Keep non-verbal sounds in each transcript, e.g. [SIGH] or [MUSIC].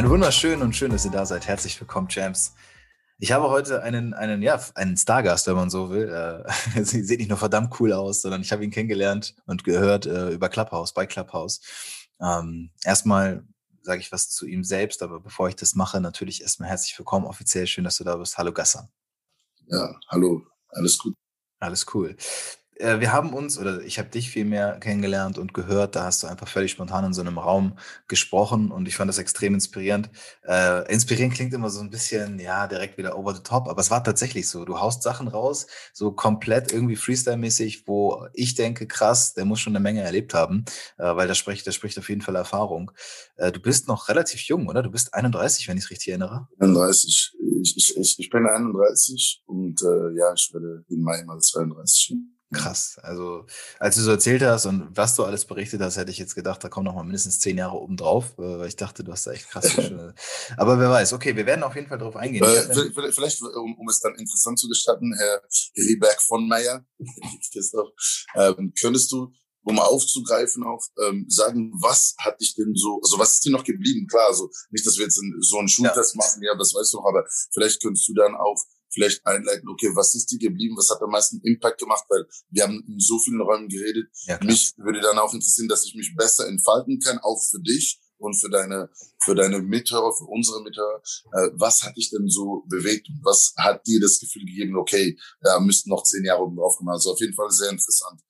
Ein wunderschön und schön, dass ihr da seid. Herzlich willkommen, Champs. Ich habe heute einen, einen, ja, einen Stargast, wenn man so will. Äh, [LAUGHS] sie sieht nicht nur verdammt cool aus, sondern ich habe ihn kennengelernt und gehört äh, über Clubhouse, bei Clubhouse. Ähm, erstmal sage ich was zu ihm selbst, aber bevor ich das mache, natürlich erstmal herzlich willkommen, offiziell schön, dass du da bist. Hallo Gassan. Ja, hallo, alles gut. Alles cool. Äh, wir haben uns, oder ich habe dich viel mehr kennengelernt und gehört, da hast du einfach völlig spontan in so einem Raum gesprochen und ich fand das extrem inspirierend. Äh, inspirierend klingt immer so ein bisschen, ja, direkt wieder over the top, aber es war tatsächlich so. Du haust Sachen raus, so komplett irgendwie Freestyle-mäßig, wo ich denke, krass, der muss schon eine Menge erlebt haben, äh, weil das spricht, das spricht auf jeden Fall Erfahrung. Äh, du bist noch relativ jung, oder? Du bist 31, wenn ich es richtig erinnere. 31. Ich, ich, ich bin 31 und äh, ja, ich werde im Mai mal 32. Krass. Also, als du so erzählt hast und was du alles berichtet hast, hätte ich jetzt gedacht, da kommen noch mal mindestens zehn Jahre oben drauf, äh, weil ich dachte, du hast da echt krass. [LAUGHS] Aber wer weiß, okay, wir werden auf jeden Fall drauf eingehen. Äh, vielleicht, um, um, es dann interessant zu gestatten, Herr Rieberg von Meyer, [LAUGHS] ähm, könntest du, um aufzugreifen, auch ähm, sagen, was hat dich denn so, also was ist dir noch geblieben? Klar, also nicht, dass wir jetzt so einen Schultest ja. machen, ja, das weißt du noch, aber vielleicht könntest du dann auch vielleicht einleiten, okay, was ist dir geblieben, was hat am meisten Impact gemacht, weil wir haben in so vielen Räumen geredet. Ja, mich würde dann auch interessieren, dass ich mich besser entfalten kann, auch für dich und für deine, für deine Mithörer, für unsere Mithörer. Äh, was hat dich denn so bewegt und was hat dir das Gefühl gegeben, okay, da müssten noch zehn Jahre oben drauf kommen? Also auf jeden Fall sehr interessant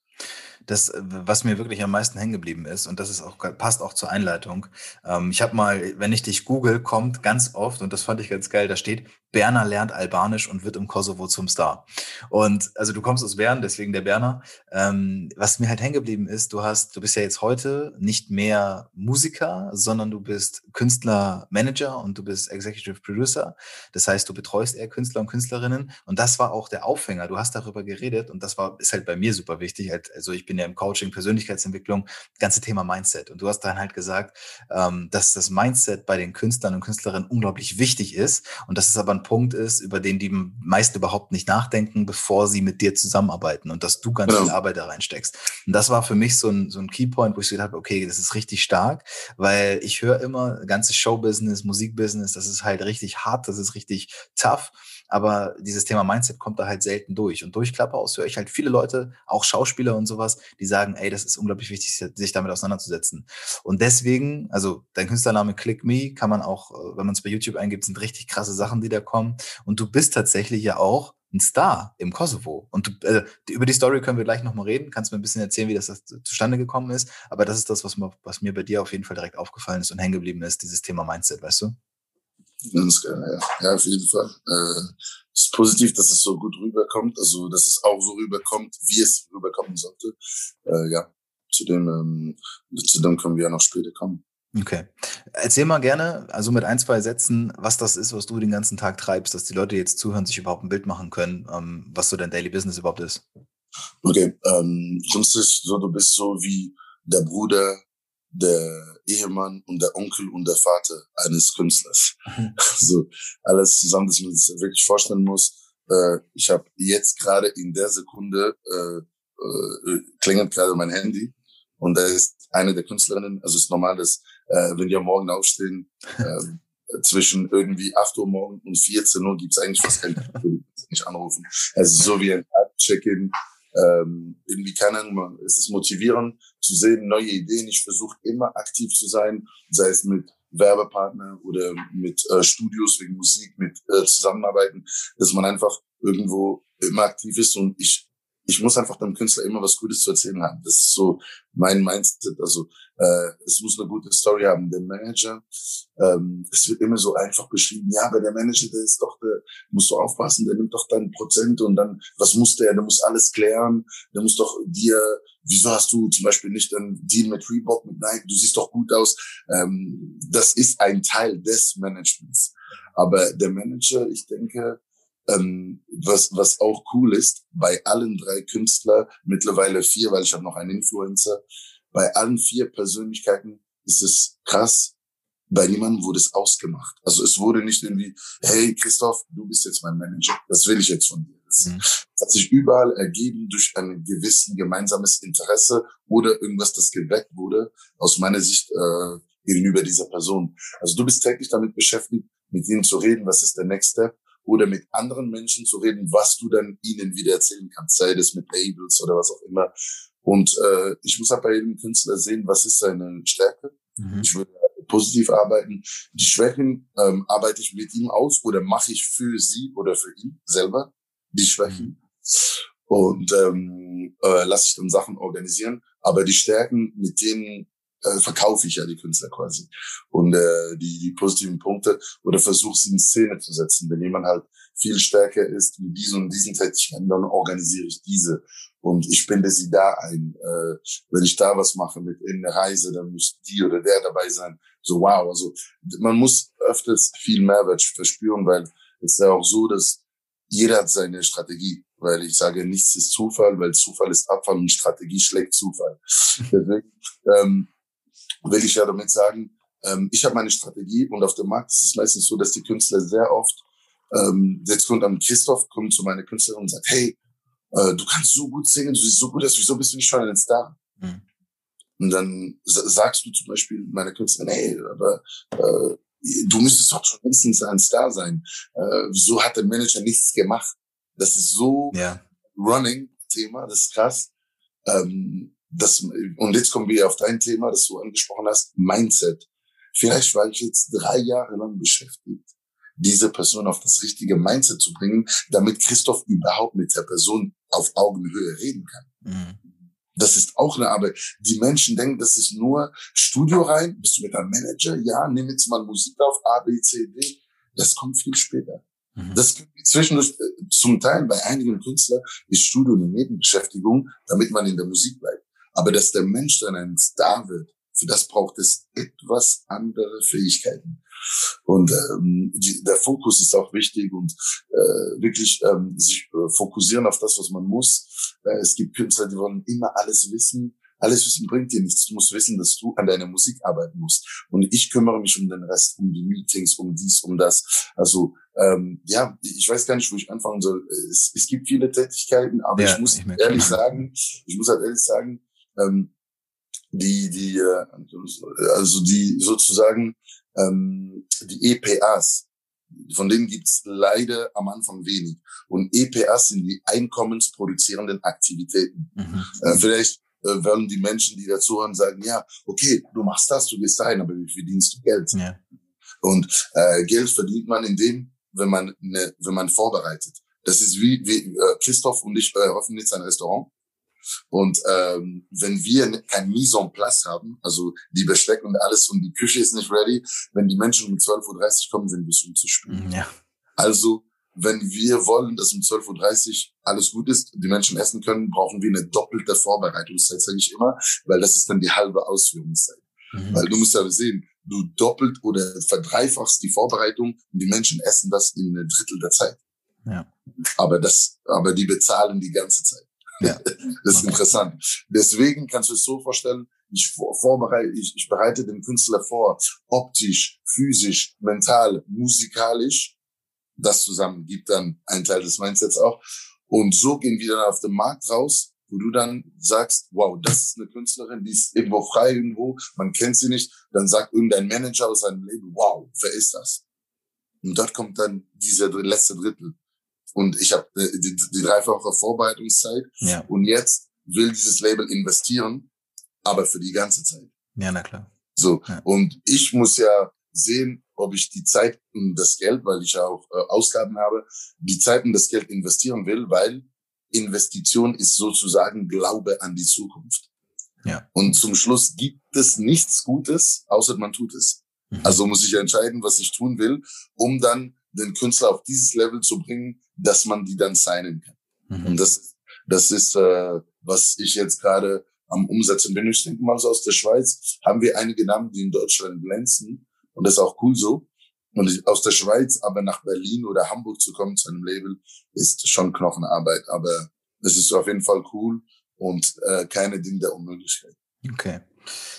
das, was mir wirklich am meisten hängen geblieben ist, und das ist auch, passt auch zur Einleitung. Ähm, ich habe mal, wenn ich dich google, kommt ganz oft, und das fand ich ganz geil, da steht, Berner lernt Albanisch und wird im Kosovo zum Star. Und also du kommst aus Bern, deswegen der Berner. Ähm, was mir halt hängen geblieben ist, du hast, du bist ja jetzt heute nicht mehr Musiker, sondern du bist Künstler, Manager und du bist Executive Producer. Das heißt, du betreust eher Künstler und Künstlerinnen. Und das war auch der Aufhänger. Du hast darüber geredet und das war, ist halt bei mir super wichtig. Halt, also ich bin ja im Coaching, Persönlichkeitsentwicklung, ganze Thema Mindset. Und du hast dann halt gesagt, ähm, dass das Mindset bei den Künstlern und Künstlerinnen unglaublich wichtig ist und dass es aber ein Punkt ist, über den die meisten überhaupt nicht nachdenken, bevor sie mit dir zusammenarbeiten und dass du ganz ja. viel Arbeit da reinsteckst. Und das war für mich so ein, so ein Keypoint, wo ich so gedacht habe, okay, das ist richtig stark, weil ich höre immer, ganze Showbusiness, Musikbusiness, das ist halt richtig hart, das ist richtig tough aber dieses Thema Mindset kommt da halt selten durch. Und durch Clubhouse höre ich halt viele Leute, auch Schauspieler und sowas, die sagen, ey, das ist unglaublich wichtig, sich damit auseinanderzusetzen. Und deswegen, also dein Künstlername Click Me kann man auch, äh, wenn man es bei YouTube eingibt, sind richtig krasse Sachen, die da kommen. Und du bist tatsächlich ja auch ein Star im Kosovo. Und äh, über die Story können wir gleich nochmal reden. Kannst du mir ein bisschen erzählen, wie das, das zustande gekommen ist. Aber das ist das, was, mir, was mir bei dir auf jeden Fall direkt aufgefallen ist und hängen geblieben ist, dieses Thema Mindset, weißt du? Ganz geil, ja. ja, auf jeden Fall. Äh, es ist positiv, dass es so gut rüberkommt, also dass es auch so rüberkommt, wie es rüberkommen sollte. Äh, ja, zu dem, ähm, zu dem können wir ja noch später kommen. Okay. Erzähl mal gerne, also mit ein, zwei Sätzen, was das ist, was du den ganzen Tag treibst, dass die Leute jetzt zuhören, sich überhaupt ein Bild machen können, ähm, was so dein Daily Business überhaupt ist. Okay, ähm, sonst ist so, du bist so wie der Bruder der Ehemann und der Onkel und der Vater eines Künstlers. Mhm. [LAUGHS] So alles zusammen, dass man sich wirklich vorstellen muss. Äh, ich habe jetzt gerade in der Sekunde äh, äh, klingelt gerade mein Handy und da ist eine der Künstlerinnen. Also ist normal, dass äh, wenn am Morgen aufstehen, äh, [LAUGHS] zwischen irgendwie 8 Uhr morgen und 14 Uhr gibt's eigentlich fast keinen nicht anrufen. Also so wie ein Check-in ähm, irgendwie keine Ahnung, es ist motivierend zu sehen, neue Ideen. Ich versuche immer aktiv zu sein, sei es mit Werbepartner oder mit äh, Studios wegen Musik, mit äh, Zusammenarbeiten, dass man einfach irgendwo immer aktiv ist und ich ich muss einfach dem Künstler immer was Gutes zu erzählen haben. Das ist so mein Mindset. Also äh, es muss eine gute Story haben. Der Manager, ähm, es wird immer so einfach beschrieben, ja, aber der Manager, der ist doch, der musst du aufpassen, der nimmt doch dann Prozent und dann, was muss der? Der muss alles klären, der muss doch dir, wieso hast du zum Beispiel nicht einen Deal mit Reebok, mit Nike, du siehst doch gut aus. Ähm, das ist ein Teil des Managements. Aber der Manager, ich denke, ähm, was, was auch cool ist, bei allen drei Künstler, mittlerweile vier, weil ich habe noch einen Influencer, bei allen vier Persönlichkeiten ist es krass, bei niemandem wurde es ausgemacht. Also es wurde nicht irgendwie, hey Christoph, du bist jetzt mein Manager, das will ich jetzt von dir. Das mhm. hat sich überall ergeben durch ein gewissen gemeinsames Interesse oder irgendwas, das geweckt wurde, aus meiner Sicht äh, gegenüber dieser Person. Also du bist täglich damit beschäftigt, mit ihnen zu reden, was ist der Next Step oder mit anderen Menschen zu reden, was du dann ihnen wieder erzählen kannst, sei das mit Labels oder was auch immer. Und äh, ich muss halt bei jedem Künstler sehen, was ist seine Stärke. Mhm. Ich würde positiv arbeiten. Die Schwächen ähm, arbeite ich mit ihm aus oder mache ich für sie oder für ihn selber die Schwächen. Mhm. Und ähm, äh, lasse ich dann Sachen organisieren. Aber die Stärken, mit denen äh, verkaufe ich ja die Künstler quasi. Und äh, die, die positiven Punkte oder versuche sie in Szene zu setzen. Wenn jemand halt viel stärker ist mit diesen und diesen Tätigkeiten, dann organisiere ich diese. Und ich binde sie da ein. Äh, wenn ich da was mache mit in der Reise, dann muss die oder der dabei sein. So wow. Also man muss öfters viel Mehrwert verspüren, weil es ist ja auch so, dass jeder hat seine Strategie, weil ich sage, nichts ist Zufall, weil Zufall ist Abfall und Strategie schlägt Zufall. [LAUGHS] Deswegen ähm, will ich ja damit sagen, ähm, ich habe meine Strategie und auf dem Markt ist es meistens so, dass die Künstler sehr oft, ähm, jetzt kommt dann Christoph, kommt zu meiner Künstlerin und sagt, hey, äh, du kannst so gut singen, du siehst so gut aus, wieso bist du nicht schon ein Star? Mhm. Und dann sagst du zum Beispiel meiner Künstlerin, hey, aber äh, du müsstest doch schon mindestens ein Star sein. Äh, wieso hat der Manager nichts gemacht? Das ist so ja. Running-Thema, das ist krass. Ähm, das, und jetzt kommen wir auf dein Thema, das du angesprochen hast, Mindset. Vielleicht war ich jetzt drei Jahre lang beschäftigt, diese Person auf das richtige Mindset zu bringen, damit Christoph überhaupt mit der Person auf Augenhöhe reden kann. Mhm. Das ist auch eine Arbeit. Die Menschen denken, das ist nur Studio rein, bist du mit einem Manager? Ja, nimm jetzt mal Musik auf, A, B, C, D. Das kommt viel später. Mhm. Das zwischendurch, äh, zum Teil bei einigen Künstlern ist Studio eine Nebenbeschäftigung, damit man in der Musik bleibt. Aber dass der Mensch dann ein Star wird, für das braucht es etwas andere Fähigkeiten. Und ähm, die, der Fokus ist auch wichtig und äh, wirklich ähm, sich äh, fokussieren auf das, was man muss. Äh, es gibt Künstler, die wollen immer alles wissen. Alles Wissen bringt dir nichts. Du musst wissen, dass du an deiner Musik arbeiten musst. Und ich kümmere mich um den Rest, um die Meetings, um dies, um das. Also ähm, ja, ich weiß gar nicht, wo ich anfangen soll. Es, es gibt viele Tätigkeiten, aber ja, ich muss ich ehrlich sagen, ich muss halt ehrlich sagen, ähm, die, die, äh, also die sozusagen ähm, die EPAs, von denen gibt's leider am Anfang wenig. Und EPAs sind die einkommensproduzierenden Aktivitäten. Mhm. Äh, vielleicht äh, werden die Menschen, die dazuhören, sagen, ja, okay, du machst das, du gehst dahin, aber wie verdienst du Geld? Ja. Und äh, Geld verdient man in dem, wenn man, ne, wenn man vorbereitet. Das ist wie, wie äh, Christoph und ich eröffnen jetzt ein Restaurant. Und ähm, wenn wir kein Mise en place haben, also die Besteck und alles und die Küche ist nicht ready, wenn die Menschen um 12.30 Uhr kommen, sind wir schon zu spät. Mhm, ja. Also wenn wir wollen, dass um 12.30 Uhr alles gut ist, die Menschen essen können, brauchen wir eine doppelte Vorbereitungszeit, sage ich immer, weil das ist dann die halbe Ausführungszeit. Mhm. Weil du musst ja sehen, du doppelt oder verdreifachst die Vorbereitung und die Menschen essen das in ein Drittel der Zeit. Ja. Aber das, aber die bezahlen die ganze Zeit. Ja. [LAUGHS] Das ist interessant. Deswegen kannst du es so vorstellen, ich vorbereite, ich, ich bereite den Künstler vor, optisch, physisch, mental, musikalisch. Das zusammen gibt dann einen Teil des Mindsets auch. Und so gehen wir dann auf den Markt raus, wo du dann sagst, wow, das ist eine Künstlerin, die ist irgendwo frei irgendwo, man kennt sie nicht. Dann sagt irgendein Manager aus seinem Leben, wow, wer ist das? Und dort kommt dann dieser letzte Drittel. Und ich habe äh, die, die dreifache Vorbereitungszeit. Ja. Und jetzt will dieses Label investieren, aber für die ganze Zeit. Ja, na klar. So. Ja. Und ich muss ja sehen, ob ich die Zeit und das Geld, weil ich ja auch äh, Ausgaben habe, die Zeit und das Geld investieren will, weil Investition ist sozusagen Glaube an die Zukunft. Ja. Und zum Schluss gibt es nichts Gutes, außer man tut es. Mhm. Also muss ich entscheiden, was ich tun will, um dann den Künstler auf dieses Level zu bringen, dass man die dann signen kann. Mhm. Und das, das ist, äh, was ich jetzt gerade am Umsetzen bin. Ich denke mal so aus der Schweiz haben wir einige Namen, die in Deutschland glänzen. Und das ist auch cool so. Und aus der Schweiz aber nach Berlin oder Hamburg zu kommen zu einem Label, ist schon Knochenarbeit. Aber es ist auf jeden Fall cool und äh, keine Ding der Unmöglichkeit. Okay.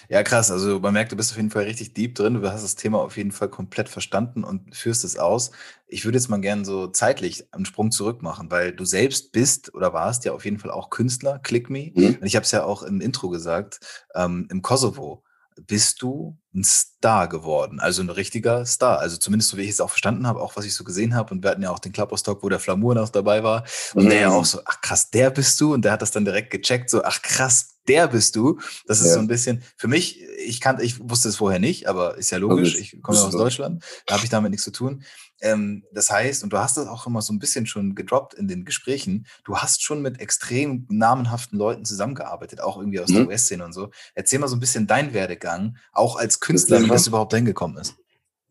Ja, krass. Also man merkt, du bist auf jeden Fall richtig deep drin. Du hast das Thema auf jeden Fall komplett verstanden und führst es aus. Ich würde jetzt mal gerne so zeitlich einen Sprung zurück machen, weil du selbst bist oder warst ja auf jeden Fall auch Künstler, Click Me. Mhm. Und ich habe es ja auch im Intro gesagt, ähm, im Kosovo bist du ein Star geworden, also ein richtiger Star. Also zumindest so wie ich es auch verstanden habe, auch was ich so gesehen habe. Und wir hatten ja auch den Clubhouse-Talk, wo der Flamour noch dabei war. Und mhm. der ja auch so, ach krass, der bist du. Und der hat das dann direkt gecheckt, so, ach krass, der bist du. Das ist ja. so ein bisschen, für mich, ich kannte, ich wusste es vorher nicht, aber ist ja logisch, ich komme ja aus Deutschland, da habe ich damit nichts zu tun. Ähm, das heißt, und du hast das auch immer so ein bisschen schon gedroppt in den Gesprächen, du hast schon mit extrem namenhaften Leuten zusammengearbeitet, auch irgendwie aus mhm. der US-Szene und so. Erzähl mal so ein bisschen dein Werdegang, auch als Künstler, wie das überhaupt hingekommen ist.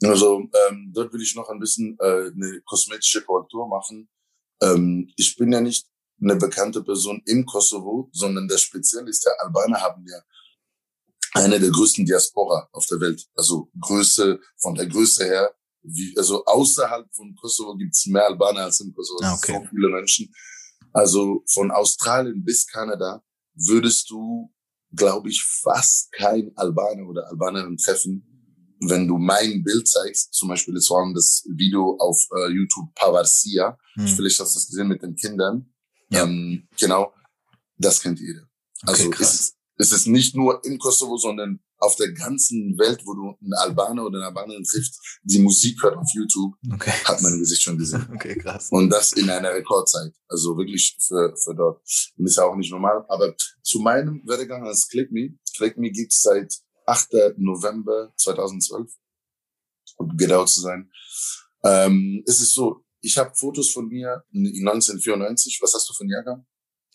Also ähm, dort will ich noch ein bisschen äh, eine kosmetische Korrektur machen. Ähm, ich bin ja nicht eine bekannte Person im Kosovo, sondern der Spezialist der Albaner haben ja eine der größten Diaspora auf der Welt. Also Größe, von der Größe her, wie, also außerhalb von Kosovo gibt's mehr Albaner als im Kosovo. Ah, okay. So viele Menschen. Also von Australien bis Kanada würdest du, glaube ich, fast kein Albaner oder Albanerin treffen, wenn du mein Bild zeigst. Zum Beispiel, es war das Video auf äh, YouTube Pavarsia. Hm. Vielleicht hast du das gesehen mit den Kindern. Ja. Ähm, genau, das kennt jeder. Also okay, es, es ist nicht nur im Kosovo, sondern auf der ganzen Welt, wo du einen Albaner oder eine Albanerin triffst, die Musik hört auf YouTube, okay. hat mein Gesicht schon gesehen. [LAUGHS] Okay, krass. Und das in einer Rekordzeit. Also wirklich für, für dort. Und ist ja auch nicht normal. Aber zu meinem Werdegang als Click Me. Click Me gibt's seit 8. November 2012. Um genau zu sein. Ähm, es ist so, ich habe Fotos von mir in 1994. Was hast du für einen Jahrgang?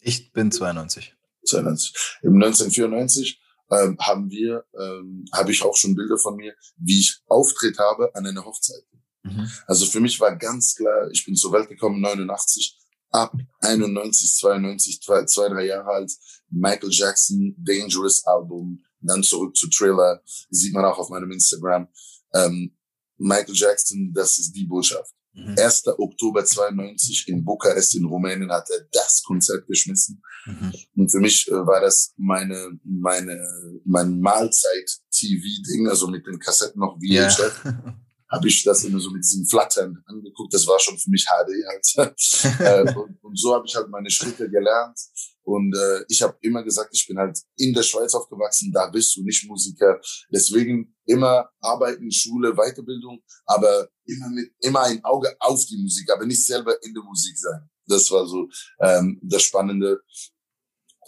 Ich bin 92. 92. Im 1994 ähm, haben wir, ähm, habe ich auch schon Bilder von mir, wie ich Auftritt habe an einer Hochzeit. Mhm. Also für mich war ganz klar, ich bin zur Welt gekommen 89, ab 91, 92, zwei, zwei drei Jahre alt, Michael Jackson, Dangerous Album, dann zurück zu Thriller, sieht man auch auf meinem Instagram. Ähm, Michael Jackson, das ist die Botschaft. Mhm. 1. Oktober 92 in Bukarest in Rumänien hat er das Konzert geschmissen. Mhm. Und für mich äh, war das meine, meine, mein Mahlzeit-TV-Ding, also mit den Kassetten noch wie yeah. [LAUGHS] habe ich das immer so mit diesem Flattern angeguckt. Das war schon für mich HD halt. [LAUGHS] Äh, und, und, so habe ich halt meine Schritte gelernt. Und äh, ich habe immer gesagt, ich bin halt in der Schweiz aufgewachsen, da bist du nicht Musiker. Deswegen immer arbeiten, Schule, Weiterbildung, aber immer mit immer ein Auge auf die Musik, aber nicht selber in der Musik sein. Das war so ähm, das Spannende.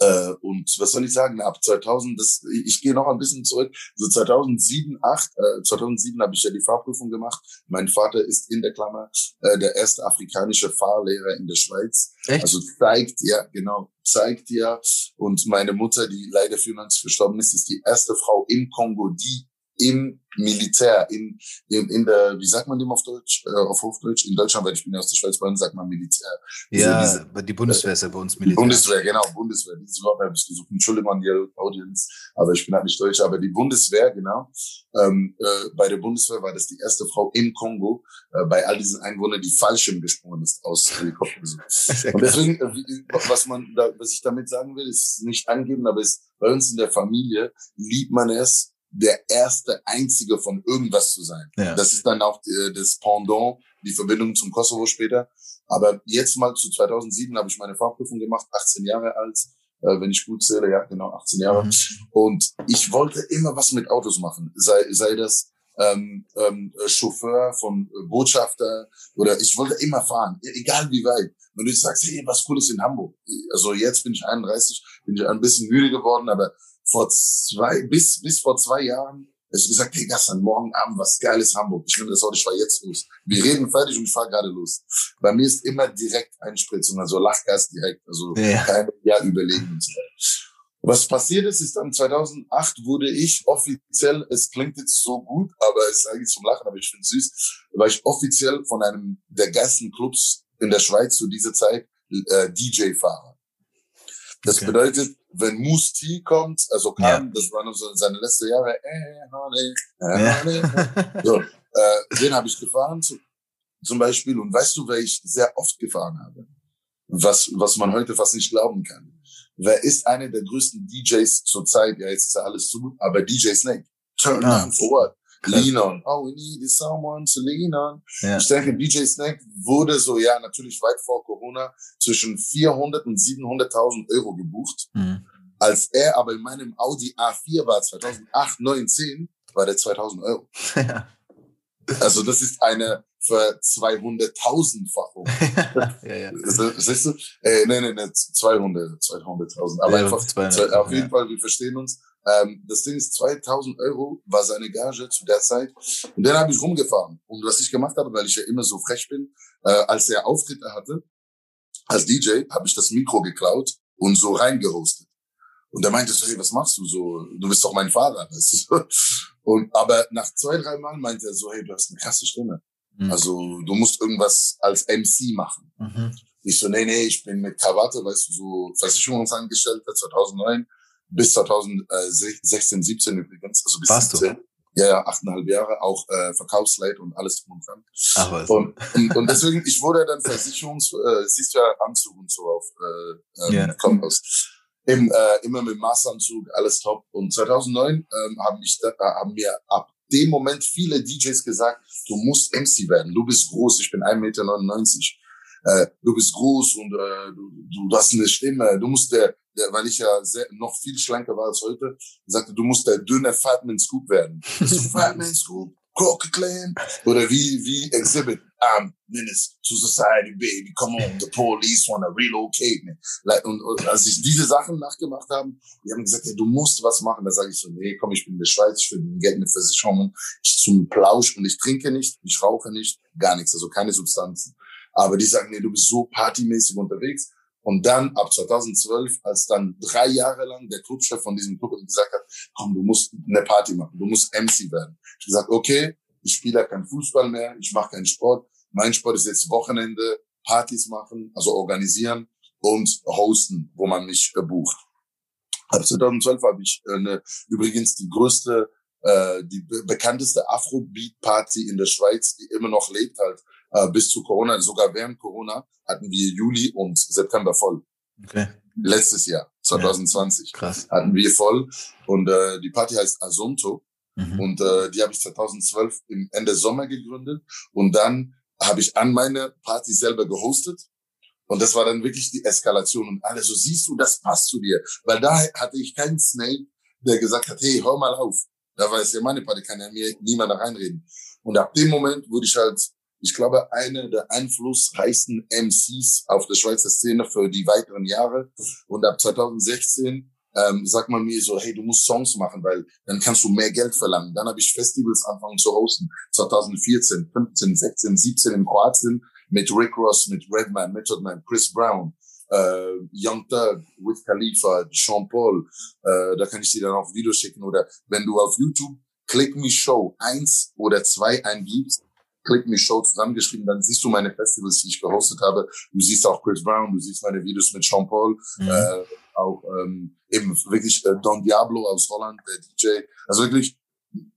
Äh, und was soll ich sagen, ab 2000, das, ich gehe noch ein bisschen zurück, so 2007, 8, äh, 2007 habe ich ja die Fahrprüfung gemacht. Mein Vater ist in der Klammer äh, der erste afrikanische Fahrlehrer in der Schweiz. Echt? Also zeigt ja, genau, zeigt ja. Und meine Mutter, die leider 94 verstorben ist, ist die erste Frau im Kongo, die im Militär, in, in, in der, wie sagt man dem auf Deutsch, äh, auf Hochdeutsch? In Deutschland, weil ich bin ja aus der Schweiz, bei uns sagt man Militär. Ja, diese, die Bundeswehr ist ja bei uns Militär. Bundeswehr, genau, Bundeswehr. Dieses Wort habe ich gesucht. Entschuldigung an die Audience, aber ich bin halt nicht Deutsch. Aber die Bundeswehr, genau. Ähm, äh, bei der Bundeswehr war das die erste Frau im Kongo, äh, bei all diesen Einwohnern, die Fallschirm gesprungen ist aus Helikopter. Und deswegen, äh, was man, da, was ich damit sagen will, ist nicht angeben, aber ist bei uns in der Familie liebt man es, der erste Einzige von irgendwas zu sein. Ja. Das ist dann auch äh, das Pendant, die Verbindung zum Kosovo später. Aber jetzt mal zu 2007 habe ich meine Fahrprüfung gemacht, 18 Jahre alt, äh, wenn ich gut zähle, ja genau, 18 Jahre. Mhm. Und ich wollte immer was mit Autos machen, sei, sei das ähm, ähm, Chauffeur von äh, Botschafter oder ich wollte immer fahren, e-, egal wie weit. Wenn du sagst, hey, was Cooles in Hamburg. Also jetzt bin ich 31, bin ich ein bisschen müde geworden, aber vor zwei, bis, bis vor zwei Jahren hat gesagt, hey Gassan, morgen Abend was Geiles Hamburg. Ich finde das heute, ich fahr jetzt los. Wir reden fertig und ich fahr gerade los. Bei mir ist immer direkt Einspritzung, also Lachgas direkt, also ja. kein Jahr überlegen und so Was passiert ist, ist dann 2008 wurde ich offiziell, es klingt jetzt so gut, aber es ist eigentlich zum Lachen, aber ich finde es süß, war ich offiziell von einem der geilsten Clubs in der Schweiz zu dieser Zeit äh, DJ-Fahrer. Das okay. bedeutet, wenn Moose T kommt, also kam, ja. das war noch so seine letzte Jahre, äh, honey, äh, honey. Ja. So, äh, den habe ich gefahren zu, zum Beispiel. Und weißt du, wer ich sehr oft gefahren habe? Was, was man heute fast nicht glauben kann. Wer ist einer der größten DJs zur Zeit? Ja, jetzt ist ja alles zu, aber DJ Snake. Turn ah. down for what? Lean on. Oh, we need someone to lean on. Ja. Ich denke, DJ Snake wurde so, ja, natürlich weit vor Corona zwischen 400 und 700.000 Euro gebucht. Mhm. Als er aber in meinem Audi A4 war, 2008, 9, 10, war der 2000 Euro. [LAUGHS] Ja. Also das ist eine für 200.000-fachung. [LAUGHS] ja, ja. Siehst du? Äh, nee, nee, nee, 200, 200.000. Aber ja, einfach, 200, auf jeden Fall, wir verstehen uns. Ähm, das Ding ist, 2000 Euro war seine Gage zu der Zeit. Und dann habe ich rumgefahren. Und was ich gemacht habe, weil ich ja immer so frech bin, äh, als er Auftritte hatte, als DJ, habe ich das Mikro geklaut und so reingehostet. Und er meinte so, hey, was machst du so? Du bist doch mein Fahrer. [LAUGHS] Weißt du? Und, aber nach zwei, drei Mal meinte er so, hey, du hast eine krasse Stimme. Mhm. Also du musst irgendwas als MC machen. Mhm. Ich so, nee, nee, ich bin mit Krawatte, weißt du, so Versicherungsangestellter 2009 bis 2016, 17 übrigens, also bis Warst 17. Du? Ja, ja, achteinhalb Jahre, auch äh, Verkaufsleit und alles drum und dran. Ach, was. Und, und, und deswegen, ich wurde dann Versicherungs, äh, siehst du ja Anzug und so auf äh, ähm, yeah. Kompass. Im, äh, immer mit Maßanzug, alles top. Und 2009 ähm, haben, mich, äh, haben mir ab dem Moment viele DJs gesagt, du musst MC werden, du bist groß, ich bin 1,99 Meter äh, du bist groß und äh, du, du hast eine Stimme, du musst der, der weil ich ja sehr, noch viel schlanker war als heute, sagte, du musst der dünne Fatman Scoop werden. [LAUGHS] Fatman Scoop? Coca Clan? Oder wie, wie Exhibit, I'm menace to society, baby, come on, the police wanna relocate me. Like, und, und als ich diese Sachen nachgemacht habe, die haben gesagt, hey, du musst was machen. Da sage ich so, nee, komm, ich bin in der Schweiz, ich verdiene Geld mit Versicherungen, ich zum Plausch und ich trinke nicht, ich rauche nicht, gar nichts, also keine Substanzen. Aber die sagen, nee, du bist so partymäßig unterwegs. Und dann ab 2012, als dann drei Jahre lang der Clubchef von diesem Club gesagt hat, komm, du musst eine Party machen, du musst MC werden. Ich gesagt, okay, ich spiele kein Fußball mehr, ich mache keinen Sport. Mein Sport ist jetzt Wochenende, Partys machen, also organisieren und hosten, wo man mich äh, bucht. Ab 2012 habe ich äh, eine, übrigens die größte, äh, die bekannteste Afrobeat-Party in der Schweiz, die immer noch lebt halt, äh, bis zu Corona, sogar während Corona, hatten wir Juli und September voll. Okay. Letztes Jahr, 2020, ja, krass. hatten wir voll. Und äh, die Party heißt Asunto. Mhm. Und äh, die habe ich 2012 im Ende Sommer gegründet. Und dann habe ich an meine Party selber gehostet. Und das war dann wirklich die Eskalation. Und alle so, siehst du, das passt zu dir. Weil da hatte ich keinen Snake, der gesagt hat, hey, hör mal auf. Da war es ja meine Party, kann ja mir niemand reinreden. Und ab dem Moment wurde ich halt ich glaube, einer der einflussreichsten MCs auf der Schweizer Szene für die weiteren Jahre. Und ab 2016 ähm, sagt man mir so, hey, du musst Songs machen, weil dann kannst du mehr Geld verlangen. Dann habe ich Festivals angefangen zu hosten. 2014, 15, 16, 17 in Kroatien mit Rick Ross, mit Redman, Method Man, Chris Brown, äh, Young Thug, Wiz Khalifa, Sean Paul. Äh, da kann ich dir dann auch Videos schicken. Oder wenn du auf YouTube Click Me Show eins oder zwei eingibst, Click Me Show zusammengeschrieben, dann siehst du meine Festivals, die ich gehostet habe. Du siehst auch Chris Brown, du siehst meine Videos mit Sean Paul, mhm. äh, auch ähm, eben wirklich äh, Don Diablo aus Holland, der DJ. Also wirklich,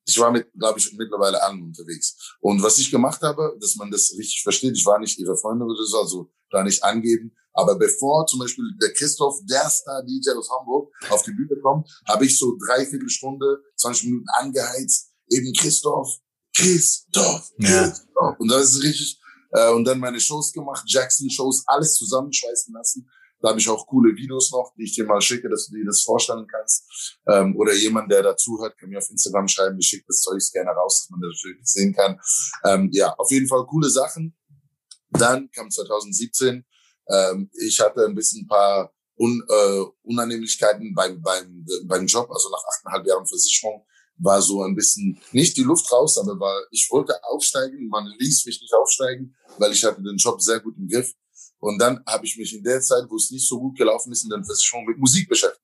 ich war mit, glaube ich, mittlerweile allen unterwegs. Und was ich gemacht habe, dass man das richtig versteht, ich war nicht ihre Freunde oder so, also da nicht angeben. Aber bevor zum Beispiel der Christoph, der Star-DJ aus Hamburg, auf die Bühne kommt, habe ich so dreiviertel Stunde, 20 Minuten angeheizt, eben Christoph, Christoph, Christoph. Ja. Und das ist richtig. Äh, und dann meine Shows gemacht, Jackson-Shows, alles zusammenschweißen lassen. Da habe ich auch coole Videos noch, die ich dir mal schicke, dass du dir das vorstellen kannst. Ähm, oder jemand, der dazu hört, kann mir auf Instagram schreiben, ich schicke das Zeug gerne raus, dass man das wirklich sehen kann. Ähm, ja, auf jeden Fall coole Sachen. Dann kam 2017. Ähm, ich hatte ein bisschen ein paar Un, äh, Unannehmlichkeiten beim, beim, beim Job, also nach achteinhalb Jahren Versicherung war so ein bisschen, nicht die Luft raus, aber war, ich wollte aufsteigen, man ließ mich nicht aufsteigen, weil ich hatte den Job sehr gut im Griff. Und dann habe ich mich in der Zeit, wo es nicht so gut gelaufen ist, in der Versicherung mit Musik beschäftigt.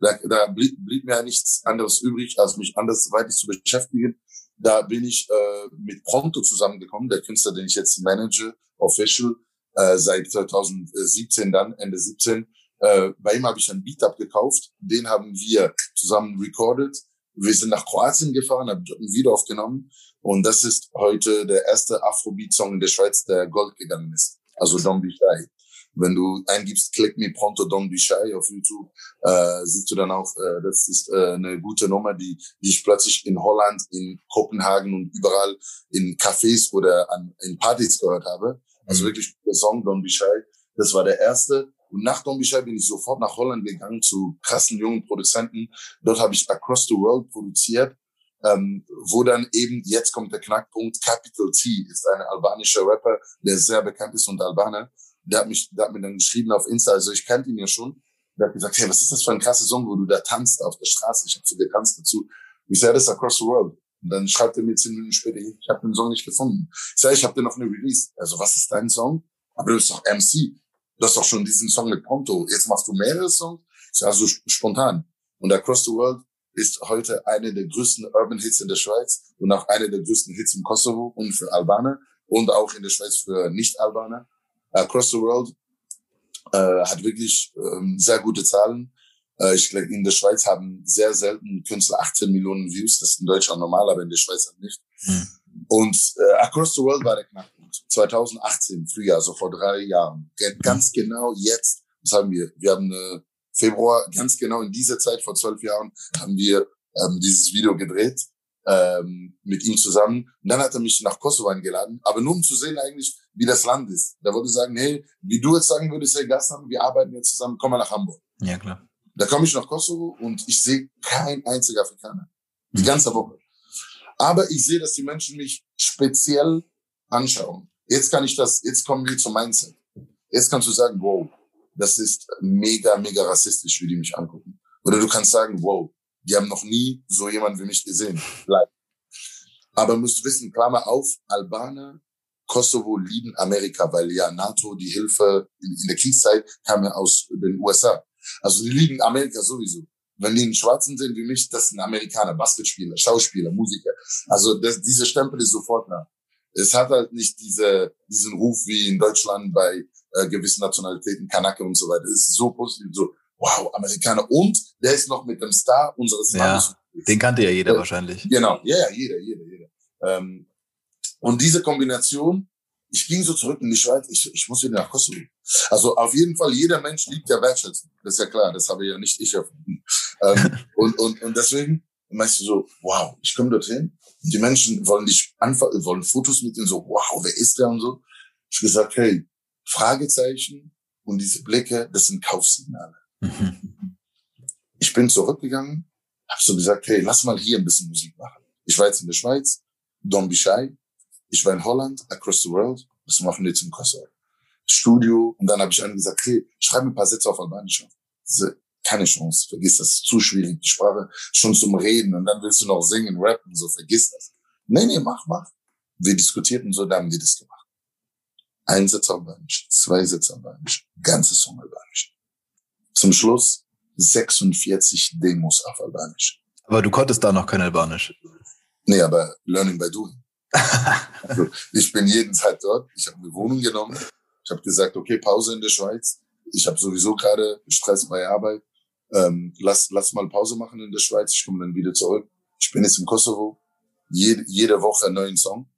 Da, da blieb, blieb mir ja nichts anderes übrig, als mich andersweitig zu beschäftigen. Da bin ich äh, mit Pronto zusammengekommen, der Künstler, den ich jetzt manage, official, äh, seit 2017 dann, Ende 17. Äh, bei ihm habe ich einen Beat abgekauft, den haben wir zusammen recorded. Wir sind nach Kroatien gefahren, haben ein Video aufgenommen und das ist heute der erste Afrobeat-Song in der Schweiz, der Gold gegangen ist. Also Don't Be Shy. Wenn du eingibst, klick me pronto Don't Be Shy auf YouTube, äh, siehst du dann auch, äh, das ist äh, eine gute Nummer, die, die ich plötzlich in Holland, in Kopenhagen und überall in Cafés oder an, in Partys gehört habe. Also mhm. wirklich der Song Don't Be Shy. Das war der erste. Und nach Be Shy bin ich sofort nach Holland gegangen zu krassen jungen Produzenten. Dort habe ich Across the World produziert ähm, wo dann eben, jetzt kommt der Knackpunkt, Capital T ist ein albanischer Rapper, der sehr bekannt ist und Albaner. Der hat mich, der hat mir dann geschrieben auf Insta, also ich kannte ihn ja schon. Der hat gesagt, hey, was ist das für ein krasser Song, wo du da tanzt auf der Straße? Ich habe so getanzt dazu. Ich sage, das ist Across the World. Und dann schreibt er mir zehn Minuten später, ich habe den Song nicht gefunden. Ich sage, ich habe den noch nie released. Also, was ist dein Song? Aber du bist doch MC. Du hast doch schon diesen Song mit Ponto. Jetzt machst du mehrere Songs? Ich sage, also spontan. Und Across the World ist heute eine der größten Urban Hits in der Schweiz und auch eine der größten Hits im Kosovo und für Albaner und auch in der Schweiz für Nicht-Albaner. Across the World äh, hat wirklich ähm, sehr gute Zahlen. Äh, ich glaube, in der Schweiz haben sehr selten Künstler 18 Millionen Views. Das ist in Deutschland normal, aber in der Schweiz halt nicht. Mhm. Und äh, Across the World war der Knackpunkt. 2018, Frühjahr, so vor drei Jahren. Ganz genau jetzt, was haben wir? Wir haben eine Februar, ganz genau in dieser Zeit vor zwölf Jahren, haben wir ähm, dieses Video gedreht ähm, mit ihm zusammen. Und dann hat er mich nach Kosovo eingeladen, aber nur um zu sehen eigentlich, wie das Land ist. Da wollte ich sagen, hey, wie du jetzt sagen würdest, hey Gastland, wir arbeiten jetzt zusammen, komm mal nach Hamburg. Ja, klar. Da komme ich nach Kosovo und ich sehe kein einziger Afrikaner. Die mhm. ganze Woche. Aber ich sehe, dass die Menschen mich speziell anschauen. Jetzt kann ich das, jetzt kommen wir zum Mindset. Jetzt kannst du sagen, wow, das ist mega, mega rassistisch, wie die mich angucken. Oder du kannst sagen, wow, die haben noch nie so jemanden wie mich gesehen. Bleib. Aber musst wissen, Klammer auf, Albaner, Kosovo lieben Amerika, weil ja NATO, die Hilfe in, in der Kriegszeit kam ja aus den USA. Also die lieben Amerika sowieso. Wenn die einen Schwarzen sehen wie mich, das sind Amerikaner, Basketspieler, Schauspieler, Musiker. Also das, diese Stempel ist sofort da. Es hat halt nicht diese, diesen Ruf wie in Deutschland bei äh, gewissen Nationalitäten, Kanake und so weiter. Es ist so positiv, so, wow, Amerikaner. Und der ist noch mit dem Star unseres Landes. Ja, den kannte ja jeder äh, wahrscheinlich. Genau, ja, ja, jeder, jeder, jeder. Ähm, und diese Kombination, ich ging so zurück in die Schweiz, ich, ich muss wieder nach Kosovo. Also auf jeden Fall, jeder Mensch liebt ja Wertschätzung. Das ist ja klar, das habe ja nicht ich erfunden. ähm, [LAUGHS] und, und, und deswegen meinst du so, wow, ich komme dorthin. Und die Menschen wollen dich anfangen, wollen Fotos mit dir, so, wow, wer ist der und so. Ich gesagt, hey, Fragezeichen und diese Blicke, das sind Kaufsignale. Mhm. Ich bin zurückgegangen, habe so gesagt, hey, lass mal hier ein bisschen Musik machen. Ich war jetzt in der Schweiz, Don't Be Shy. Ich war in Holland, Across the World. Was machen wir jetzt im Kosovo? Studio. Und dann habe ich einem gesagt, hey, schreib mir ein paar Sätze auf Albanisch Keine Chance, vergiss das, zu schwierig, die Sprache schon zum Reden und dann willst du noch singen, rappen, so vergiss das. Nee, nee, mach, mach. Wir diskutierten so, dann haben wir das gemacht. Ein Satz Albanisch, zwei Sätze Albanisch, ganze Song Albanisch. Zum Schluss 46 Demos auf Albanisch. Aber du konntest da noch kein Albanisch. Nee, aber Learning by Doing. [LAUGHS] also, ich bin jeden Tag dort. Ich habe eine Wohnung genommen. Ich habe gesagt, okay, Pause in der Schweiz. Ich habe sowieso gerade Stress bei Arbeit. Ähm, lass, lass mal Pause machen in der Schweiz. Ich komme dann wieder zurück. Ich bin jetzt im Kosovo. Jede, jede Woche einen neuen Song.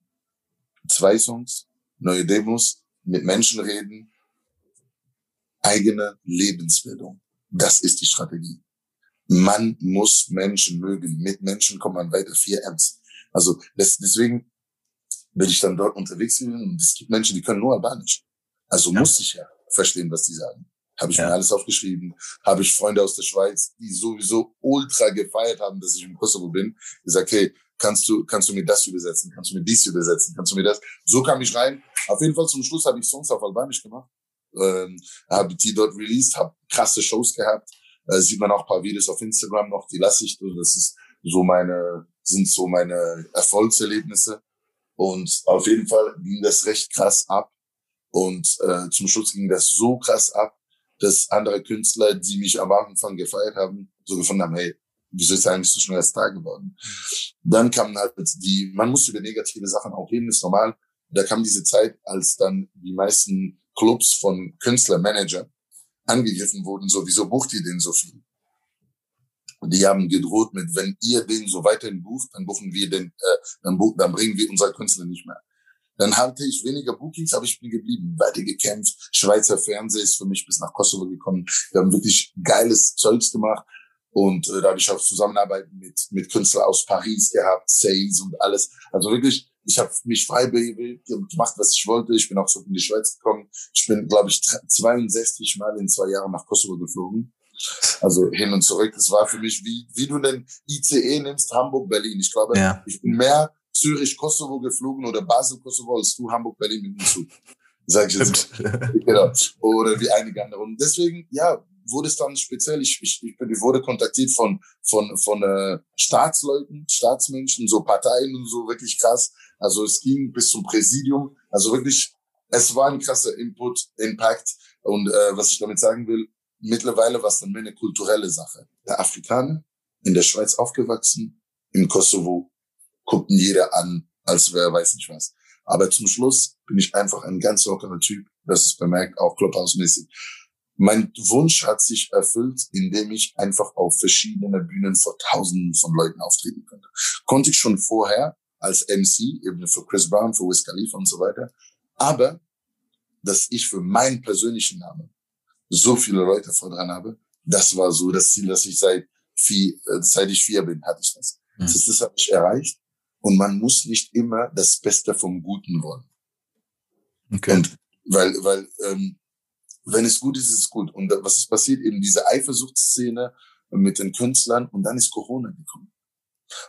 Zwei Songs neue Demos, mit Menschen reden, eigene Lebensbildung. Das ist die Strategie. Man muss Menschen mögen. Mit Menschen kommt man weiter. Vier M's. Also das, deswegen bin ich dann dort unterwegs und es gibt Menschen, die können nur Albanisch. Also ja. muss ich ja verstehen, was die sagen. Habe ich ja. mir alles aufgeschrieben. Habe ich Freunde aus der Schweiz, die sowieso ultra gefeiert haben, dass ich im Kosovo bin. Gesagt, hey, kannst du, kannst du mir das übersetzen, kannst du mir dies übersetzen, kannst du mir das. So kam ich rein. Auf jeden Fall zum Schluss habe ich Songs auf Albanisch gemacht, ähm, habe die dort released, habe krasse Shows gehabt. Äh, sieht man auch paar Videos auf Instagram noch, die lasse ich. Das ist so meine, sind so meine Erfolgserlebnisse. Und auf jeden Fall ging das recht krass ab. Und äh, zum Schluss ging das so krass ab, dass andere Künstler, die mich am Anfang gefeiert haben, so gefunden haben, hey, wieso ist eigentlich so schnell Star geworden? Dann kam halt die, man muss über negative Sachen auch reden, ist normal. Da kam diese Zeit, als dann die meisten Clubs von Künstlermanager angegriffen wurden, so, wieso bucht ihr den so viel? Die haben gedroht mit, wenn ihr den so weiterhin bucht, dann buchen wir den, äh, dann, buch, dann bringen wir unsere Künstler nicht mehr. Dann hatte ich weniger Bookings, aber ich bin geblieben, weiter gekämpft. Schweizer Fernseh ist für mich bis nach Kosovo gekommen. Wir haben wirklich geiles Zeugs gemacht. Und äh, da habe ich auch Zusammenarbeit mit, mit Künstlern aus Paris gehabt, Says und alles. Also wirklich, ich habe mich frei gemacht, was ich wollte. Ich bin auch so in die Schweiz gekommen. Ich bin, glaube ich, 62 Mal in zwei Jahren nach Kosovo geflogen. Also hin und zurück. Es war für mich wie, wie du den ICE nimmst, Hamburg, Berlin. Ich glaube, ja. ich bin mehr Zürich, Kosovo geflogen oder Basel, Kosovo als du Hamburg, Berlin mit dem Zug. Sag ich jetzt. genau. Oder wie einige andere. Und deswegen, ja, wurde es dann speziell, ich, ich, ich wurde kontaktiert von, von, von äh, Staatsleuten, Staatsmenschen, so Parteien und so, wirklich krass. Also es ging bis zum Präsidium. Also wirklich, es war ein krasser Input, Impact. Und äh, was ich damit sagen will, mittlerweile war es dann mehr eine kulturelle Sache. Der Afrikaner, in der Schweiz aufgewachsen, im Kosovo, guckt ihn jeder an, als wer weiß nicht was. Aber zum Schluss bin ich einfach ein ganz lockerer Typ. Das ist bemerkt, auch Clubhouse-mäßig. Mein Wunsch hat sich erfüllt, indem ich einfach auf verschiedene Bühnen vor Tausenden von Leuten auftreten konnte. Konnte ich schon vorher als MC, eben für Chris Brown, für Wiz Khalifa und so weiter. Aber, dass ich für meinen persönlichen Namen so viele Leute vor dran habe, das war so das Ziel, das ich seit vier, äh, seit ich vier bin, hatte ich das. Mhm. Das, das habe ich erreicht. Und man muss nicht immer das Beste vom Guten wollen. Okay. Und weil, weil, ähm, wenn es gut ist, ist es gut. Und was ist passiert? Eben diese Eifersuchtsszene mit den Künstlern und dann ist Corona gekommen.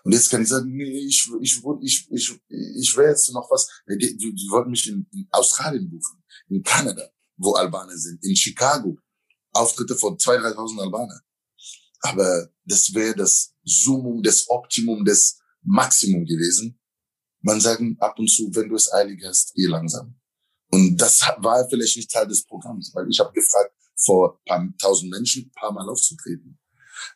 Und jetzt kann ich sagen, nee, ich, ich, ich, ich, ich wäre jetzt noch was, die, die, die wollten mich in, in Australien buchen, in Kanada wo Albaner sind, in Chicago. Auftritte von 2.000, 3.000 Albaner. Aber das wäre das Summum, das Optimum, das Maximum gewesen. Man sagt ab und zu, wenn du es eilig hast, geh langsam. Und das war vielleicht nicht Teil des Programms, weil ich habe gefragt, vor paar tausend Menschen paar Mal aufzutreten.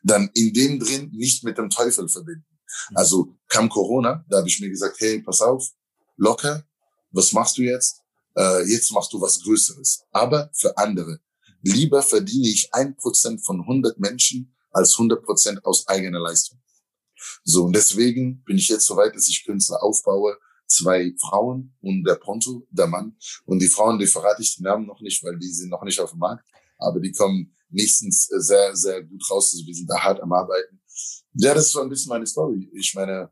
Dann in dem drin nicht mit dem Teufel verbinden. Also kam Corona, da habe ich mir gesagt, hey, pass auf, locker, was machst du jetzt? äh, jetzt machst du was Größeres. Aber für andere. Lieber verdiene ich ein Prozent von 100 Menschen als 100 Prozent aus eigener Leistung. So, und deswegen bin ich jetzt so weit, dass ich Künstler aufbaue. Zwei Frauen und der Ponto, der Mann. Und die Frauen, die verrate ich den Namen noch nicht, weil die sind noch nicht auf dem Markt. Aber die kommen nächstens sehr, sehr gut raus. Also wir sind da hart am Arbeiten. Ja, das ist so ein bisschen meine Story. Ich meine,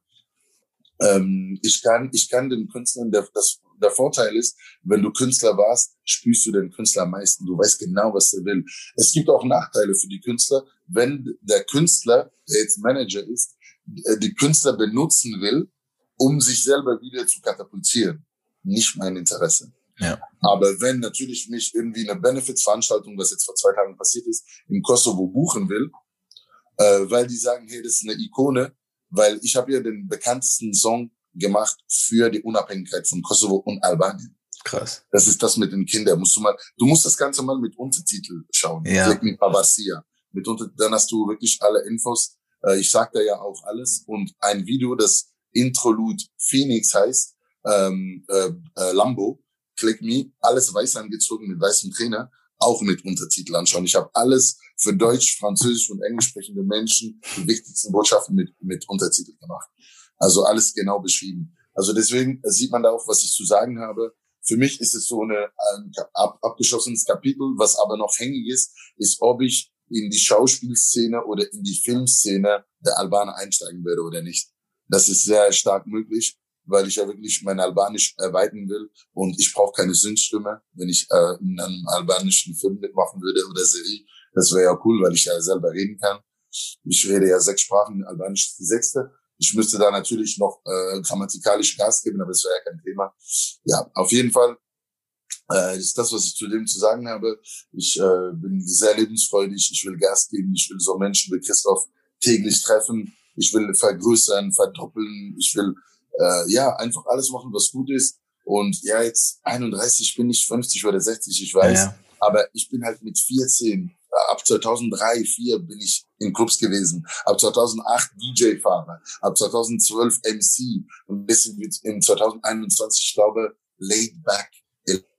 ähm, ich kann, ich kann den Künstlern, der, das der Vorteil ist, wenn du Künstler warst, spürst du den Künstler am meisten. Du weißt genau, was er will. Es gibt auch Nachteile für die Künstler, wenn der Künstler, der jetzt Manager ist, äh, die Künstler benutzen will, um sich selber wieder zu katapultieren. Nicht mein Interesse. Ja. Aber wenn natürlich mich irgendwie eine Benefits-Veranstaltung, was jetzt vor zwei Tagen passiert ist, im Kosovo buchen will, äh, weil die sagen, hey, das ist eine Ikone, weil ich habe ja den bekanntesten Song gemacht für die Unabhängigkeit von Kosovo und Albanien. Krass. Das ist das mit den Kindern. Musst du mal, du musst das Ganze mal mit Untertitel schauen. Ja. Mit Babasia. Mit unter, dann hast du wirklich alle Infos. Äh, ich sag da ja auch alles. Und ein Video, das Introlude Phoenix heißt, ähm, äh, äh, Lambo, Click Me, alles weiß angezogen mit weißem Trainer, auch mit Untertitel anschauen. Ich habe alles für Deutsch, Französisch und Englisch sprechende Menschen die wichtigsten Botschaften mit, mit Untertitel gemacht. Also alles genau beschrieben. Also deswegen sieht man da auch, was ich zu sagen habe. Für mich ist es so eine, ein ab, abgeschlossenes Kapitel, was aber noch hängig ist, ist, ob ich in die Schauspielszene oder in die Filmszene der Albaner einsteigen werde oder nicht. Das ist sehr stark möglich, weil ich ja wirklich mein Albanisch erweitern will und ich brauche keine Synchstimme, wenn ich äh, in einem albanischen Film mitmachen würde oder Serie. Das wäre ja cool, weil ich ja selber reden kann. Ich rede ja sechs Sprachen, Albanisch die sechste. Ich müsste da natürlich noch äh, grammatikalisch Gas geben, aber das wäre ja kein Thema. Ja, auf jeden Fall äh, ist das, was ich zu dem zu sagen habe. Ich äh, bin sehr lebensfreudig, ich will Gas geben, ich will so Menschen wie Christoph täglich treffen ich will vergrößern, verdoppeln, ich will äh, ja einfach alles machen, was gut ist. Und ja, jetzt 31 bin ich 50 oder 60, ich weiß. Ja. Aber ich bin halt mit 14, äh, ab 2003, 4 bin ich in Clubs gewesen. Ab 2008 DJ-Fahrer. Ab 2012 MC. Und bis in 2021, ich glaube, laid back,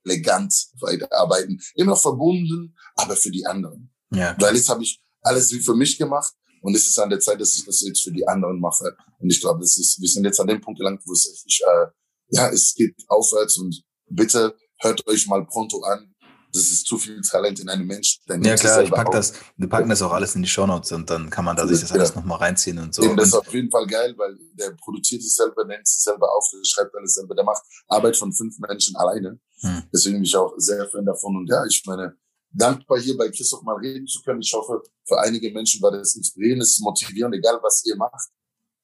elegant weiterarbeiten. Immer noch verbunden, aber für die anderen. Ja. Weil jetzt habe ich alles wie für mich gemacht. Und es ist an der Zeit, dass ich das jetzt für die anderen mache. Und ich glaube, das ist, wir sind jetzt an dem Punkt gelangt, wo es richtig, äh, ja, es geht aufwärts und bitte hört euch mal pronto an, das ist zu viel Talent in einem Menschen. ja klar, ich pack das, wir packen das auch alles in die Shownotes und dann kann man da sich das alles ja. nochmal reinziehen und so. Eben, das ist auf jeden Fall geil, weil der produziert sich selber, nennt sich selber auf, schreibt alles selber, der macht Arbeit von fünf Menschen alleine. Hm. Deswegen bin ich auch sehr Fan davon und ja, ich meine, dankbar hier bei Christoph mal reden zu können. Ich hoffe, für einige Menschen war das inspirierend, es ist motivierend, egal was ihr macht.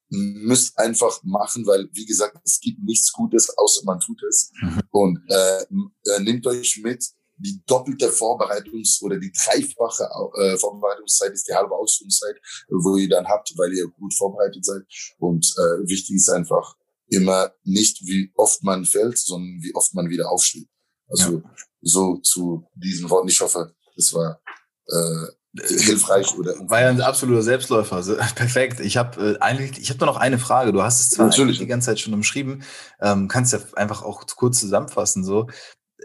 Müsst einfach machen, weil, wie gesagt, es gibt nichts Gutes, außer man tut es. Mhm. Und äh, äh, nehmt euch mit, die doppelte Vorbereitungs- oder die dreifache äh, Vorbereitungszeit ist die halbe Ausführungszeit, wo ihr dann habt, weil ihr gut vorbereitet seid. Und äh, wichtig ist einfach immer nicht, wie oft man fällt, sondern wie oft man wieder aufsteht. Also ja. so zu diesen Worten. Ich hoffe, das war äh, hilfreich oder war ja ein absoluter Selbstläufer [LAUGHS] perfekt ich habe äh, eigentlich ich habe da noch eine Frage du hast es zwar die ganze Zeit schon umschrieben ähm, kannst ja einfach auch kurz zusammenfassen so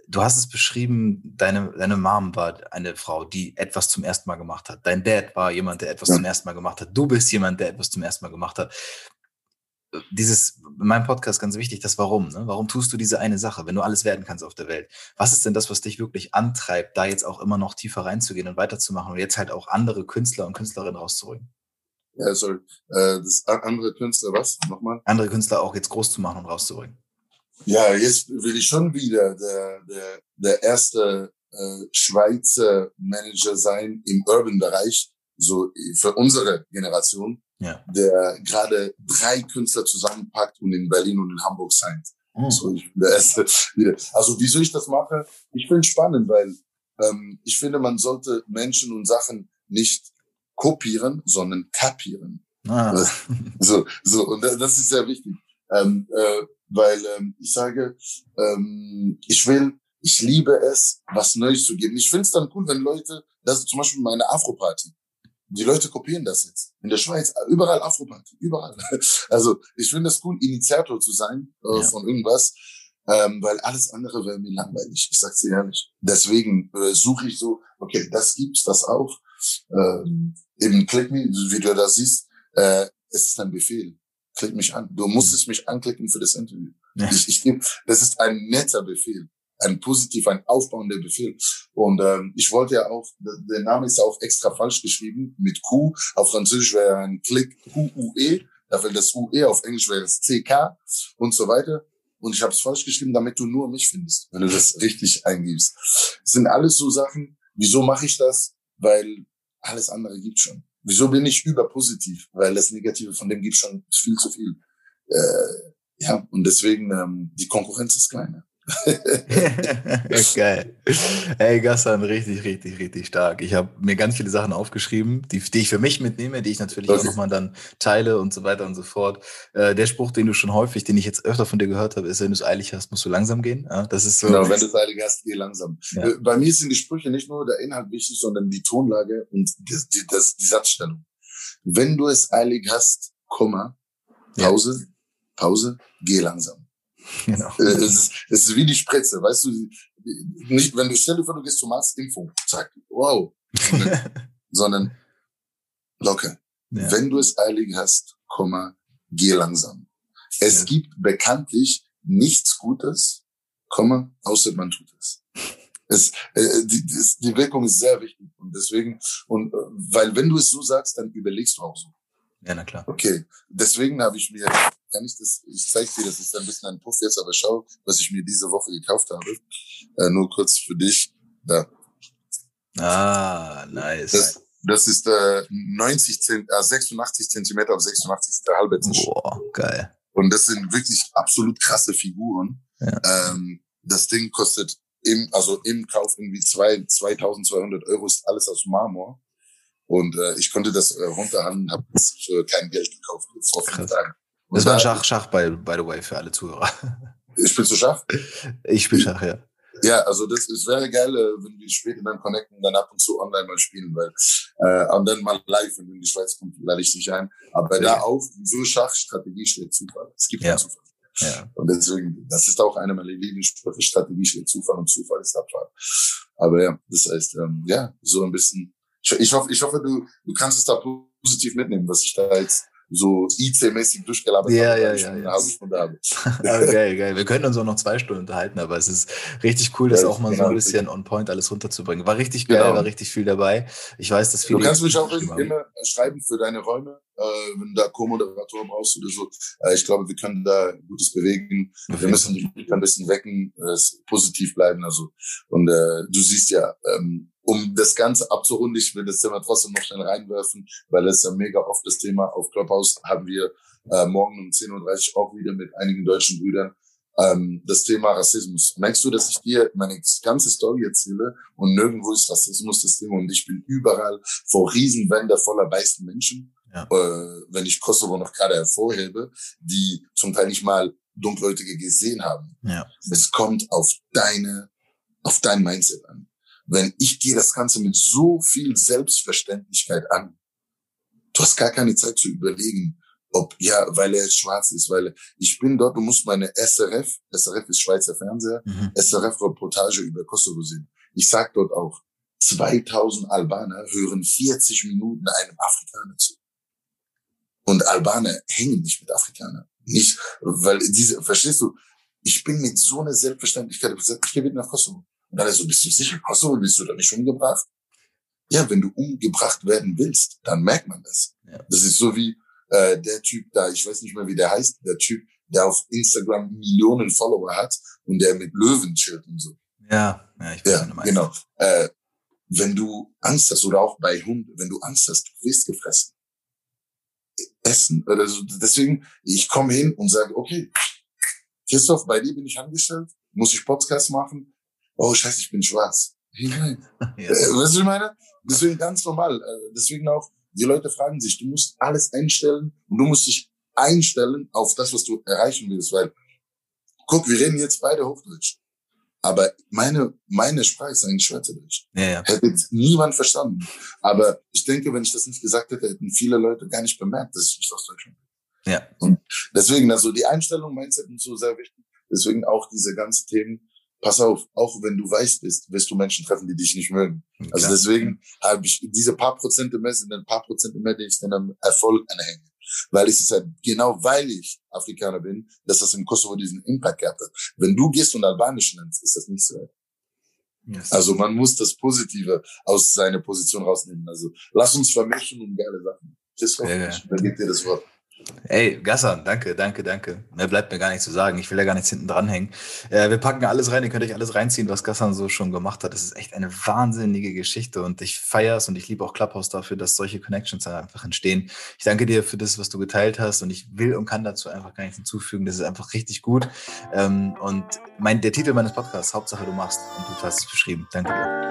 du hast es beschrieben, deine, deine Mom war eine Frau, die etwas zum ersten Mal gemacht hat. Dein Dad war jemand, der etwas ja. zum ersten Mal gemacht hat. Du bist jemand, der etwas zum ersten Mal gemacht hat. Dieses, in meinem Podcast ganz wichtig, das Warum. Ne? Warum tust du diese eine Sache, wenn du alles werden kannst auf der Welt? Was ist denn das, was dich wirklich antreibt, da jetzt auch immer noch tiefer reinzugehen und weiterzumachen und jetzt halt auch andere Künstler und Künstlerinnen rauszurücken? Ja, sorry. Äh, das andere Künstler, was? Nochmal? Andere Künstler auch jetzt groß zu machen und rauszurücken. Ja, jetzt will ich schon wieder der, der, der erste äh, Schweizer Manager sein im Urban-Bereich, so für unsere Generation, ja. der gerade drei Künstler zusammenpackt und in Berlin und in Hamburg sein. Mhm. So, ich bin der erste. Also wieso ich das mache? Ich finde spannend, weil ähm, ich finde, man sollte Menschen und Sachen nicht kopieren, sondern kapieren. Ah. So, so, und das ist sehr wichtig. Ähm, äh, weil ähm, ich sage, ähm, ich will, ich liebe es, was Neues zu geben. Ich finde es dann cool, wenn Leute, das ist zum Beispiel meine Afro-Party. Die Leute kopieren das jetzt. In der Schweiz, überall Afro-Party, überall. [LAUGHS] Also ich finde es cool, Initiator zu sein äh, ja. von irgendwas, ähm, weil alles andere wäre mir langweilig. Ich sag's dir ehrlich. Deswegen äh, suche ich so, okay, das gibt's, das auch. Ähm, eben Click Me, wie du das siehst, äh, es ist ein Befehl klick mich an. Du musstest mich anklicken für das Interview. Ja. Ich, ich, das ist ein netter Befehl, ein positiv, ein aufbauender Befehl. Und ähm, ich wollte ja auch, der Name ist ja auch extra falsch geschrieben mit Q. Auf Französisch wäre ein Klick Q-U-E, dafür das U-E, auf Englisch wäre es C-K und so weiter. Und ich habe es falsch geschrieben, damit du nur mich findest, wenn du das richtig eingibst. Das sind alles so Sachen. Wieso mache ich das? Weil alles andere gibt schon. Wieso bin ich überpositiv? Weil das Negative von dem gibt schon viel zu viel. Äh, ja, und deswegen, ähm, die Konkurrenz ist kleiner. [LAUGHS] Geil. Hey, Gassan, richtig, richtig, richtig stark. Ich habe mir ganz viele Sachen aufgeschrieben, die, die ich für mich mitnehme, die ich natürlich okay. auch nochmal dann teile und so weiter und so fort. Äh, der Spruch, den du schon häufig, den ich jetzt öfter von dir gehört habe, ist, wenn du es eilig hast, musst du langsam gehen. Ja, das ist so. Genau, wenn du es eilig hast, geh langsam. Ja. Äh, bei mir sind die Sprüche nicht nur der Inhalt wichtig, sondern die Tonlage und die, die, das, die Satzstellung. Wenn du es eilig hast, Komma, Pause, ja. Pause, geh langsam. Genau. Äh, es, ist, es ist wie die Spritze, weißt du, nicht, wenn du stell dir vor, du gehst zum Arzt, Impfung, zack, wow. [LAUGHS] Sondern, locker. Ja. Wenn du es eilig hast, Komma, geh langsam. Es ja. gibt bekanntlich nichts Gutes, Komma, außer man tut es. Es, äh, die, die Wirkung ist sehr wichtig und deswegen und äh, weil wenn du es so sagst, dann überlegst du auch so. Ja, na klar. Okay, deswegen habe ich mir, kann ich das, ich zeige dir, das ist ein bisschen ein Puff jetzt, aber schau, was ich mir diese Woche gekauft habe. Äh, nur kurz für dich. Da. Ah, nice. Das, das ist äh, 90 Zent, äh, 86 Zentimeter auf 86 der halbe Tisch. Boah, geil. Und das sind wirklich absolut krasse Figuren. Ja. Ähm, das Ding kostet im, also im Kauf irgendwie zwei, 2200 Euro, ist alles aus Marmor. Und äh, ich konnte das äh, runterhandeln, habe es für kein Geld gekauft vor fünf Tagen. Das war Schach, Schach by, by the way, für alle Zuhörer. Spielst du Schach? Ich spiele Schach, ja. Ja, also das, das wäre geil, äh, wenn wir später dann connecten, dann ab und zu online mal spielen, weil äh, und dann mal live, wenn du in die Schweiz kommst, lade ich dich ein. Aber ja. da auch so Schachstrategie steht Zufall. Es gibt ja. Zufall. Ja. Und deswegen, das ist auch eine meiner Lieblingssprüche, Strategie steht Zufall und Zufall ist Abfall. Aber ja, das heißt, ähm, ja, so ein bisschen. Ich, ich hoffe, ich hoffe, du, du kannst es da positiv mitnehmen, was ich da jetzt so IC-mäßig durchgelabert ja, habe, ja, ja, ja. Stunde habe. aber geil, geil. Wir können uns auch noch zwei Stunden unterhalten, aber es ist richtig cool, das ja, auch mal genau so ein bisschen on point alles runterzubringen. War richtig geil, genau. war richtig viel dabei. Ich weiß, dass viele. Du kannst mich auch immer schreiben für deine Räume, äh, wenn du da Co-Moderator brauchst oder so. Äh, ich glaube, wir können da Gutes bewegen. Wir müssen dich ein bisschen wecken, äh, positiv bleiben. Also und äh, du siehst ja, ähm, um das Ganze abzurunden, ich will das Thema trotzdem noch schnell reinwerfen, weil es ja mega oft das Thema auf Clubhouse haben wir äh, morgen um 10.30 Uhr auch wieder mit einigen deutschen Brüdern ähm, das Thema Rassismus. Merkst du, dass ich dir meine ganze Story erzähle und nirgendwo ist Rassismus das Thema und ich bin überall vor Riesenwände voller weißen Menschen, ja. äh, wenn ich Kosovo noch gerade hervorhebe, die zum Teil nicht mal Dunkelhäutige gesehen haben. Ja. Es kommt auf deine, auf dein Mindset an wenn ich gehe das Ganze mit so viel Selbstverständlichkeit an, du hast gar keine Zeit zu überlegen, ob, ja, weil er schwarz ist, weil ich bin dort, du musst meine SRF, SRF ist Schweizer Fernseher, mhm. SRF-Reportage über Kosovo sehen. Ich sag dort auch, 2000 Albaner hören 40 Minuten einem Afrikaner zu. Und Albaner hängen nicht mit Afrikanern. Nicht, weil diese, verstehst du, ich bin mit so einer Selbstverständlichkeit, ich gehe mit nach Kosovo. Und dann so, bist du sicher, Kosovo, bist du da nicht umgebracht? Ja, wenn du umgebracht werden willst, dann merkt man das. Ja. Das ist so wie äh, der Typ da, ich weiß nicht mehr, wie der heißt, der Typ, der auf Instagram Millionen Follower hat und der mit Löwen chillt und so. Ja, ja, ich weiß, ja, was genau. Äh, wenn du Angst hast oder auch bei Hunden, wenn du Angst hast, du wirst gefressen. Essen. Also deswegen, ich komme hin und sage, okay, Christoph, bei dir bin ich angestellt, muss ich Podcast machen, oh scheiße, ich bin schwarz. Nein. ja. [LAUGHS] äh, weißt du, ich meine? Deswegen ganz normal. Äh, deswegen auch, die Leute fragen sich, du musst alles einstellen und du musst dich einstellen auf das, was du erreichen willst, weil, guck, wir reden jetzt beide Hochdeutsch. Aber meine, meine Sprache ist eigentlich Schweizerdeutsch. Ja, ja. Hätte niemand verstanden. Aber ich denke, wenn ich das nicht gesagt hätte, hätten viele Leute gar nicht bemerkt, dass ich nicht aus Deutschland bin. Ja. Und deswegen, also die Einstellung, Mindset und so sehr wichtig. Deswegen auch diese ganzen Themen, pass auf, auch wenn du weiß bist, wirst du Menschen treffen, die dich nicht mögen. Also Klar. Also deswegen habe ich diese paar Prozente mehr sind ein paar Prozente mehr, die ich dann Erfolg anhänge. Weil es ist halt genau, weil ich Afrikaner bin, dass das im Kosovo diesen Impact gehabt hat. Wenn du gehst und Albanisch nennst, ist das nicht so. Yes. Also man muss das Positive aus seiner Position rausnehmen. Also lass uns vermischen und geile Sachen. Das ja, ja. Dann gibt dir das Wort. Ey, Gassan, danke, danke, danke. Mehr bleibt mir gar nicht zu sagen. Ich will ja gar nichts hinten dranhängen. Äh, wir packen alles rein, ihr könnt euch alles reinziehen, was Gassan so schon gemacht hat. Das ist echt eine wahnsinnige Geschichte und ich feiere es und ich liebe auch Clubhouse dafür, dass solche Connections einfach entstehen. Ich danke dir für das, was du geteilt hast und ich will und kann dazu einfach gar nichts hinzufügen. Das ist einfach richtig gut. Ähm, und mein, der Titel meines Podcasts, Hauptsache du machst und du hast es beschrieben. Danke dir.